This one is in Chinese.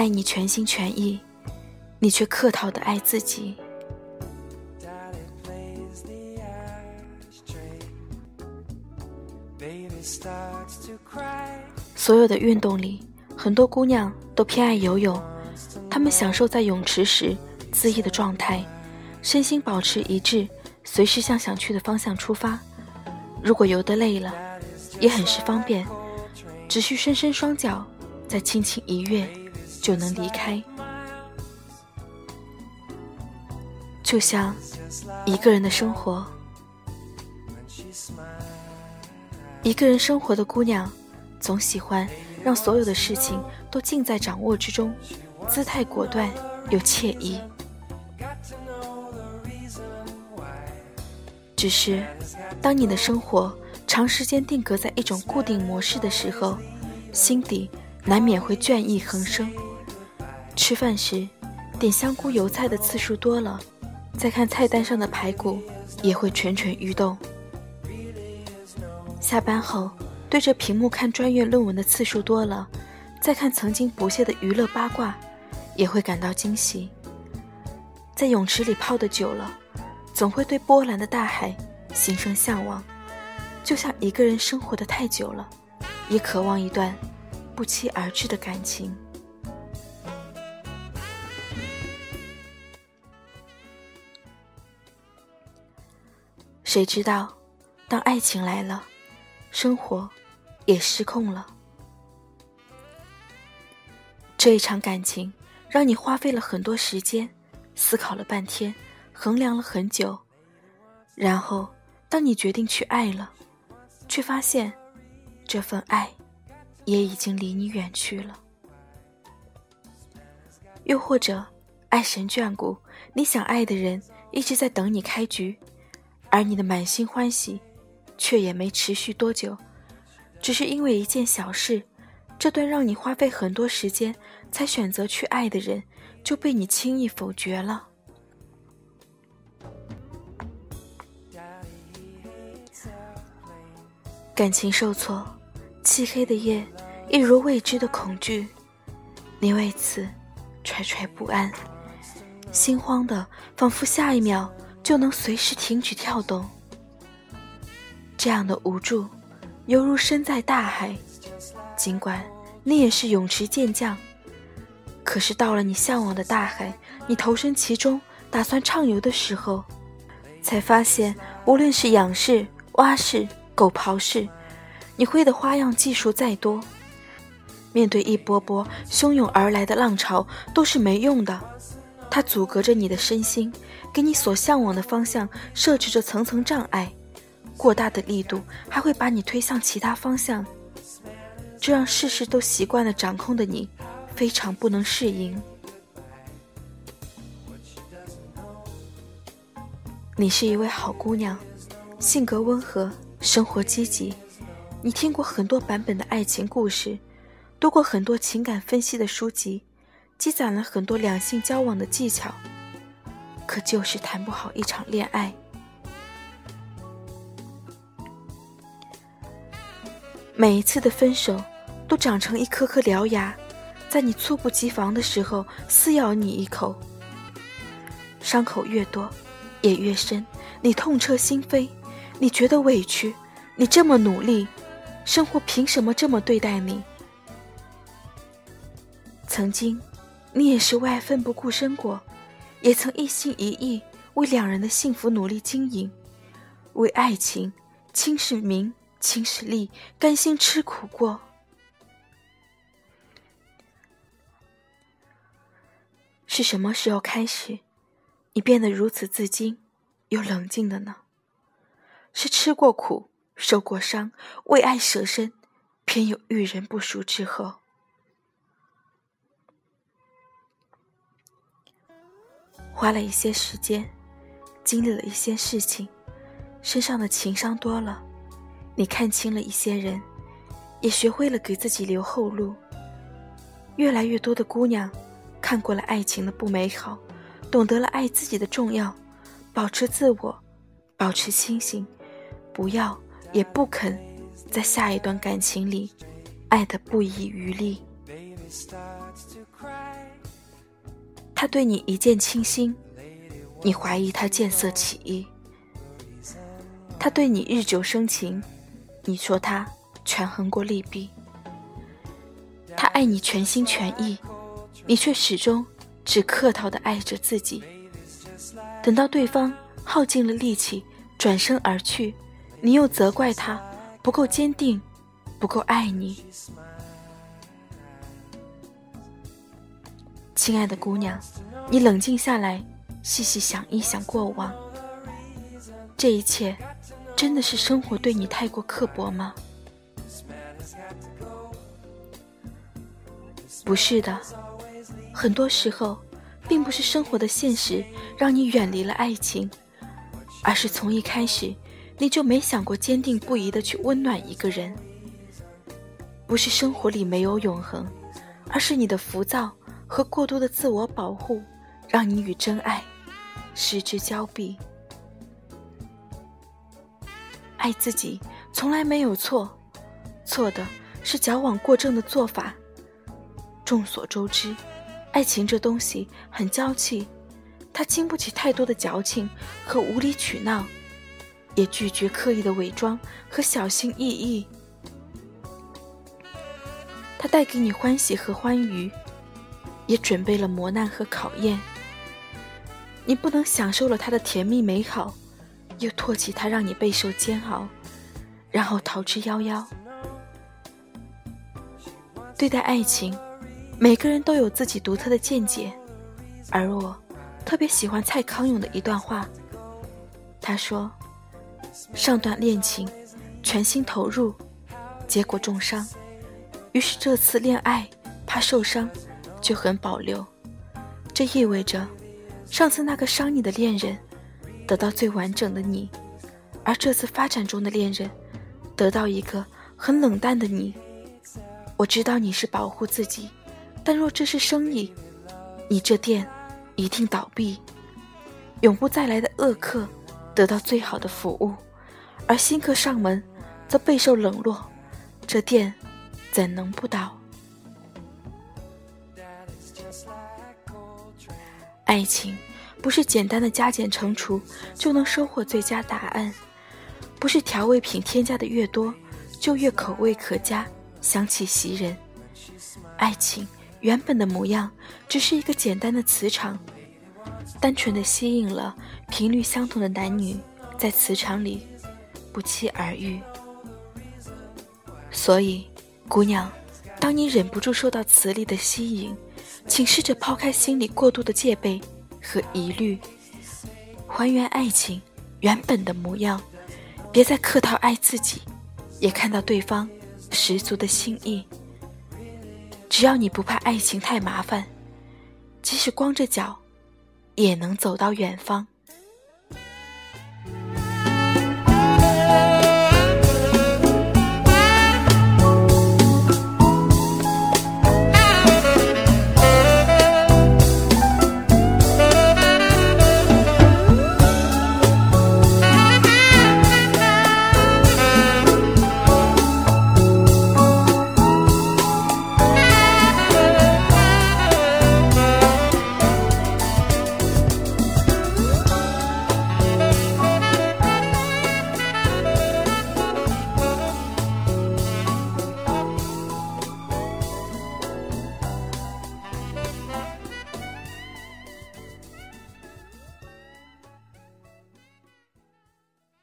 爱你全心全意，你却客套的爱自己。所有的运动里，很多姑娘都偏爱游泳，她们享受在泳池时恣意的状态，身心保持一致，随时向想去的方向出发。如果游得累了，也很是方便，只需伸伸双脚，再轻轻一跃。就能离开，就像一个人的生活。一个人生活的姑娘，总喜欢让所有的事情都尽在掌握之中，姿态果断又惬意。只是，当你的生活长时间定格在一种固定模式的时候，心底难免会倦意横生。吃饭时，点香菇油菜的次数多了，再看菜单上的排骨也会蠢蠢欲动。下班后，对着屏幕看专业论文的次数多了，再看曾经不屑的娱乐八卦，也会感到惊喜。在泳池里泡的久了，总会对波澜的大海心生向往，就像一个人生活的太久了，也渴望一段不期而至的感情。谁知道，当爱情来了，生活也失控了。这一场感情让你花费了很多时间，思考了半天，衡量了很久，然后当你决定去爱了，却发现这份爱也已经离你远去了。又或者，爱神眷顾，你想爱的人一直在等你开局。而你的满心欢喜，却也没持续多久，只是因为一件小事，这段让你花费很多时间才选择去爱的人，就被你轻易否决了。感情受挫，漆黑的夜，一如未知的恐惧，你为此惴惴不安，心慌的仿佛下一秒。就能随时停止跳动。这样的无助，犹如身在大海。尽管你也是泳池健将，可是到了你向往的大海，你投身其中，打算畅游的时候，才发现，无论是仰式、蛙式、狗刨式，你会的花样技术再多，面对一波波汹涌而来的浪潮，都是没用的。它阻隔着你的身心。给你所向往的方向设置着层层障碍，过大的力度还会把你推向其他方向，这让事事都习惯了掌控的你非常不能适应。你是一位好姑娘，性格温和，生活积极。你听过很多版本的爱情故事，读过很多情感分析的书籍，积攒了很多两性交往的技巧。可就是谈不好一场恋爱。每一次的分手，都长成一颗颗獠牙，在你猝不及防的时候撕咬你一口。伤口越多，也越深，你痛彻心扉，你觉得委屈，你这么努力，生活凭什么这么对待你？曾经，你也是为爱奋不顾身过。也曾一心一意为两人的幸福努力经营，为爱情轻视名轻视利，甘心吃苦过。是什么时候开始，你变得如此自矜又冷静的呢？是吃过苦、受过伤、为爱舍身，偏有遇人不淑之后？花了一些时间，经历了一些事情，身上的情伤多了，你看清了一些人，也学会了给自己留后路。越来越多的姑娘，看过了爱情的不美好，懂得了爱自己的重要，保持自我，保持清醒，不要也不肯在下一段感情里爱得不遗余力。他对你一见倾心，你怀疑他见色起意；他对你日久生情，你说他权衡过利弊。他爱你全心全意，你却始终只客套的爱着自己。等到对方耗尽了力气转身而去，你又责怪他不够坚定，不够爱你。亲爱的姑娘，你冷静下来，细细想一想过往，这一切真的是生活对你太过刻薄吗？不是的，很多时候，并不是生活的现实让你远离了爱情，而是从一开始你就没想过坚定不移的去温暖一个人。不是生活里没有永恒，而是你的浮躁和过多的自我保护，让你与真爱失之交臂。爱自己从来没有错，错的是矫枉过正的做法。众所周知，爱情这东西很娇气，它经不起太多的矫情和无理取闹，也拒绝刻意的伪装和小心翼翼。它带给你欢喜和欢愉，也准备了磨难和考验。你不能享受了他的甜蜜美好，又唾弃他让你备受煎熬，然后逃之夭夭。对待爱情。每个人都有自己独特的见解，而我特别喜欢蔡康永的一段话。他说：“上段恋情，全心投入，结果重伤，于是这次恋爱怕受伤，就很保留。这意味着，上次那个伤你的恋人，得到最完整的你，而这次发展中的恋人，得到一个很冷淡的你。我知道你是保护自己。”但若这是生意，你这店一定倒闭，永不再来的恶客得到最好的服务，而新客上门则备受冷落，这店怎能不倒？爱情不是简单的加减乘除就能收获最佳答案，不是调味品添加的越多就越口味可佳、香气袭人。爱情。原本的模样只是一个简单的磁场，单纯的吸引了频率相同的男女，在磁场里不期而遇。所以，姑娘，当你忍不住受到磁力的吸引，请试着抛开心里过度的戒备和疑虑，还原爱情原本的模样，别再客套爱自己，也看到对方十足的心意。只要你不怕爱情太麻烦，即使光着脚，也能走到远方。